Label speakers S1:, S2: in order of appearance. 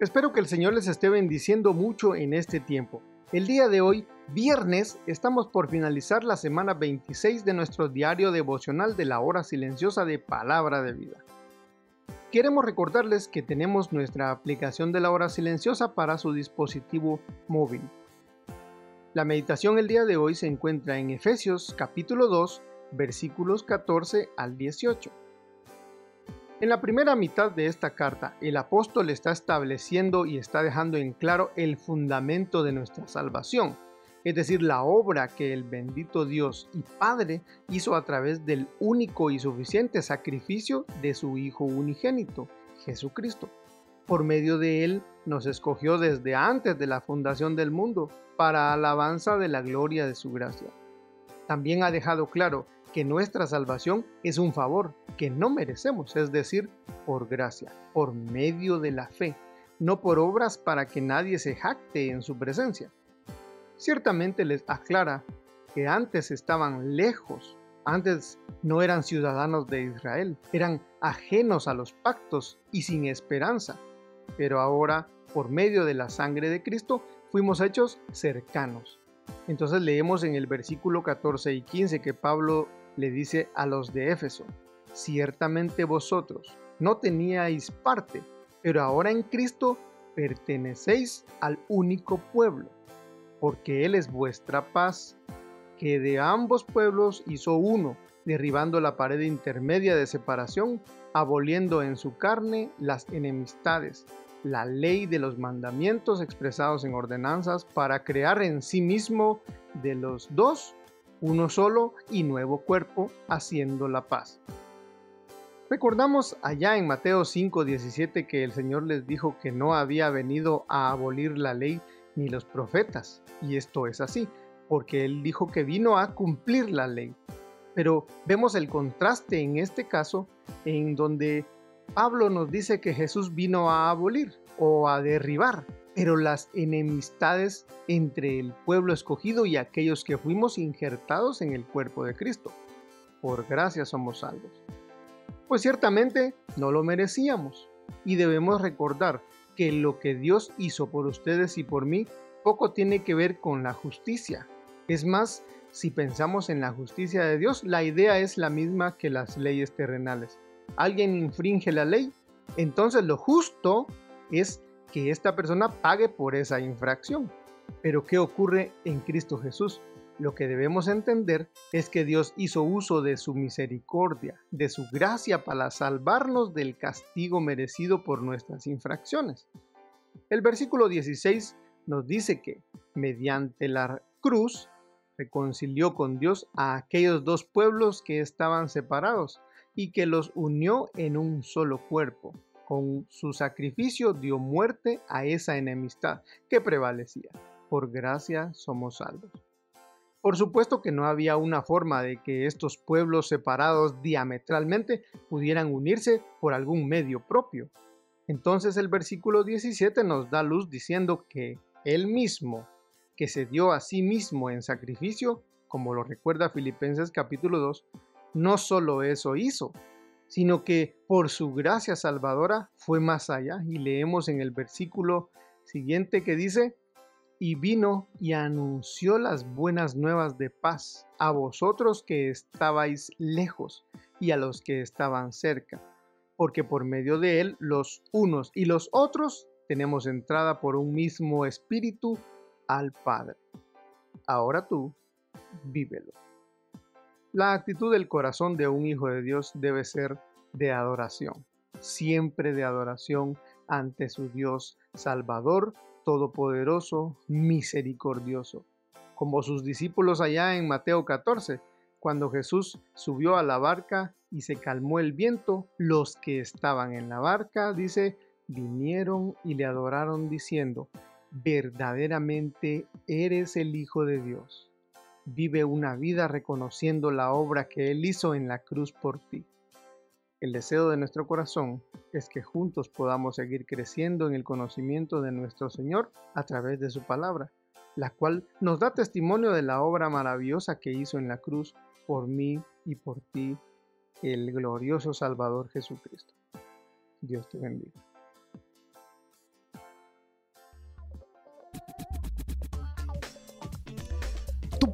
S1: Espero que el Señor les esté bendiciendo mucho en este tiempo. El día de hoy, viernes, estamos por finalizar la semana 26 de nuestro diario devocional de la hora silenciosa de Palabra de Vida. Queremos recordarles que tenemos nuestra aplicación de la hora silenciosa para su dispositivo móvil. La meditación el día de hoy se encuentra en Efesios capítulo 2, versículos 14 al 18. En la primera mitad de esta carta, el apóstol está estableciendo y está dejando en claro el fundamento de nuestra salvación, es decir, la obra que el bendito Dios y Padre hizo a través del único y suficiente sacrificio de su Hijo unigénito, Jesucristo. Por medio de él nos escogió desde antes de la fundación del mundo para alabanza de la gloria de su gracia. También ha dejado claro que nuestra salvación es un favor que no merecemos, es decir, por gracia, por medio de la fe, no por obras para que nadie se jacte en su presencia. Ciertamente les aclara que antes estaban lejos, antes no eran ciudadanos de Israel, eran ajenos a los pactos y sin esperanza, pero ahora, por medio de la sangre de Cristo, fuimos hechos cercanos. Entonces leemos en el versículo 14 y 15 que Pablo le dice a los de Éfeso, ciertamente vosotros no teníais parte, pero ahora en Cristo pertenecéis al único pueblo, porque Él es vuestra paz, que de ambos pueblos hizo uno, derribando la pared intermedia de separación, aboliendo en su carne las enemistades, la ley de los mandamientos expresados en ordenanzas, para crear en sí mismo de los dos uno solo y nuevo cuerpo, haciendo la paz. Recordamos allá en Mateo 5:17 que el Señor les dijo que no había venido a abolir la ley ni los profetas, y esto es así, porque Él dijo que vino a cumplir la ley. Pero vemos el contraste en este caso, en donde Pablo nos dice que Jesús vino a abolir o a derribar, pero las enemistades entre el pueblo escogido y aquellos que fuimos injertados en el cuerpo de Cristo. Por gracia somos salvos. Pues ciertamente no lo merecíamos y debemos recordar que lo que Dios hizo por ustedes y por mí poco tiene que ver con la justicia. Es más, si pensamos en la justicia de Dios, la idea es la misma que las leyes terrenales. Alguien infringe la ley, entonces lo justo es que esta persona pague por esa infracción. Pero ¿qué ocurre en Cristo Jesús? Lo que debemos entender es que Dios hizo uso de su misericordia, de su gracia para salvarnos del castigo merecido por nuestras infracciones. El versículo 16 nos dice que, mediante la cruz, reconcilió con Dios a aquellos dos pueblos que estaban separados y que los unió en un solo cuerpo, con su sacrificio dio muerte a esa enemistad que prevalecía. Por gracia somos salvos. Por supuesto que no había una forma de que estos pueblos separados diametralmente pudieran unirse por algún medio propio. Entonces el versículo 17 nos da luz diciendo que Él mismo, que se dio a sí mismo en sacrificio, como lo recuerda Filipenses capítulo 2, no solo eso hizo, sino que por su gracia salvadora fue más allá. Y leemos en el versículo siguiente que dice, y vino y anunció las buenas nuevas de paz a vosotros que estabais lejos y a los que estaban cerca, porque por medio de él los unos y los otros tenemos entrada por un mismo espíritu al Padre. Ahora tú, vívelo. La actitud del corazón de un hijo de Dios debe ser de adoración, siempre de adoración ante su Dios Salvador, Todopoderoso, Misericordioso, como sus discípulos allá en Mateo 14, cuando Jesús subió a la barca y se calmó el viento, los que estaban en la barca, dice, vinieron y le adoraron diciendo, verdaderamente eres el Hijo de Dios. Vive una vida reconociendo la obra que Él hizo en la cruz por ti. El deseo de nuestro corazón es que juntos podamos seguir creciendo en el conocimiento de nuestro Señor a través de su palabra, la cual nos da testimonio de la obra maravillosa que hizo en la cruz por mí y por ti, el glorioso Salvador Jesucristo. Dios te bendiga.